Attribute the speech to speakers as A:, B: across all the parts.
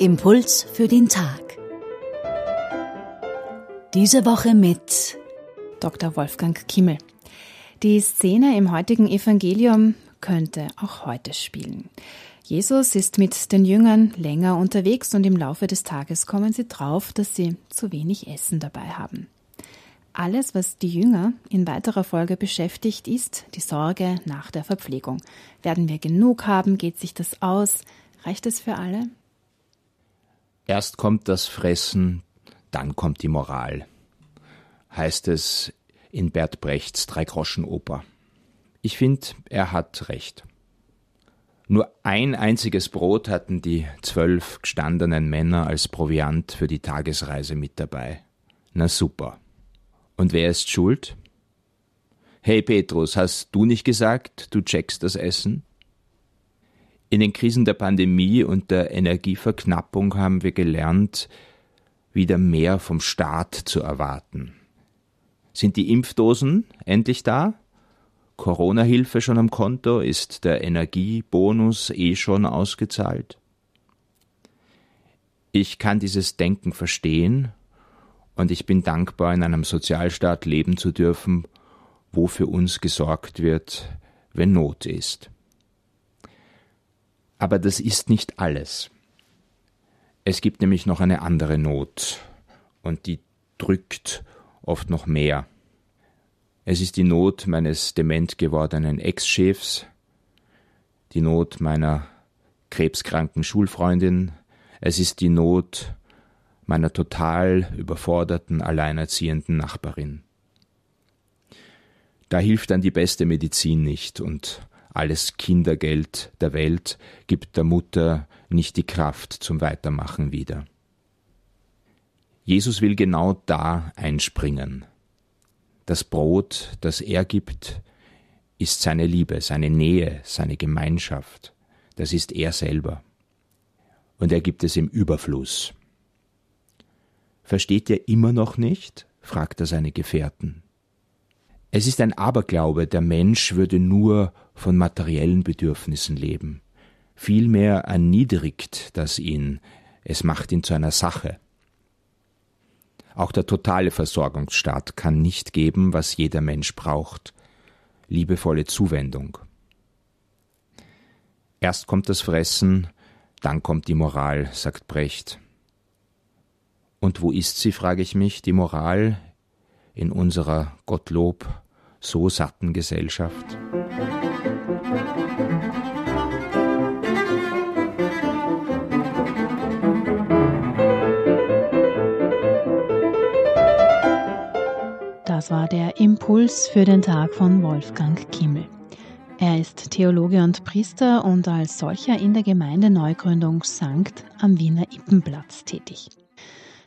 A: Impuls für den Tag. Diese Woche mit
B: Dr. Wolfgang Kimmel. Die Szene im heutigen Evangelium könnte auch heute spielen. Jesus ist mit den Jüngern länger unterwegs und im Laufe des Tages kommen sie drauf, dass sie zu wenig Essen dabei haben. Alles, was die Jünger in weiterer Folge beschäftigt, ist die Sorge nach der Verpflegung. Werden wir genug haben? Geht sich das aus? Reicht es für alle?
C: Erst kommt das Fressen, dann kommt die Moral, heißt es in Bert Brechts Dreigroschenoper. Ich finde, er hat recht. Nur ein einziges Brot hatten die zwölf gestandenen Männer als Proviant für die Tagesreise mit dabei. Na super. Und wer ist schuld? Hey Petrus, hast du nicht gesagt, du checkst das Essen? In den Krisen der Pandemie und der Energieverknappung haben wir gelernt, wieder mehr vom Staat zu erwarten. Sind die Impfdosen endlich da? Corona-Hilfe schon am Konto? Ist der Energiebonus eh schon ausgezahlt? Ich kann dieses Denken verstehen und ich bin dankbar, in einem Sozialstaat leben zu dürfen, wo für uns gesorgt wird, wenn Not ist. Aber das ist nicht alles. Es gibt nämlich noch eine andere Not, und die drückt oft noch mehr. Es ist die Not meines dement gewordenen Ex-Chefs, die Not meiner krebskranken Schulfreundin, es ist die Not meiner total überforderten, alleinerziehenden Nachbarin. Da hilft dann die beste Medizin nicht und alles Kindergeld der Welt gibt der Mutter nicht die Kraft zum Weitermachen wieder. Jesus will genau da einspringen. Das Brot, das er gibt, ist seine Liebe, seine Nähe, seine Gemeinschaft. Das ist er selber. Und er gibt es im Überfluss. Versteht ihr immer noch nicht? fragt er seine Gefährten. Es ist ein Aberglaube, der Mensch würde nur von materiellen Bedürfnissen leben. Vielmehr erniedrigt das ihn, es macht ihn zu einer Sache. Auch der totale Versorgungsstaat kann nicht geben, was jeder Mensch braucht. Liebevolle Zuwendung. Erst kommt das Fressen, dann kommt die Moral, sagt Brecht. Und wo ist sie, frage ich mich, die Moral in unserer Gottlob so satten Gesellschaft?
B: Das war der Impuls für den Tag von Wolfgang Kimmel. Er ist Theologe und Priester und als solcher in der Gemeinde Neugründung Sankt am Wiener Ippenplatz tätig.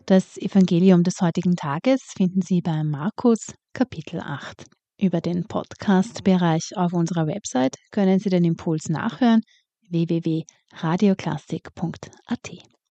B: Das Evangelium des heutigen Tages finden Sie bei Markus Kapitel 8. Über den Podcast-Bereich auf unserer Website können Sie den Impuls nachhören www.radioklassik.at.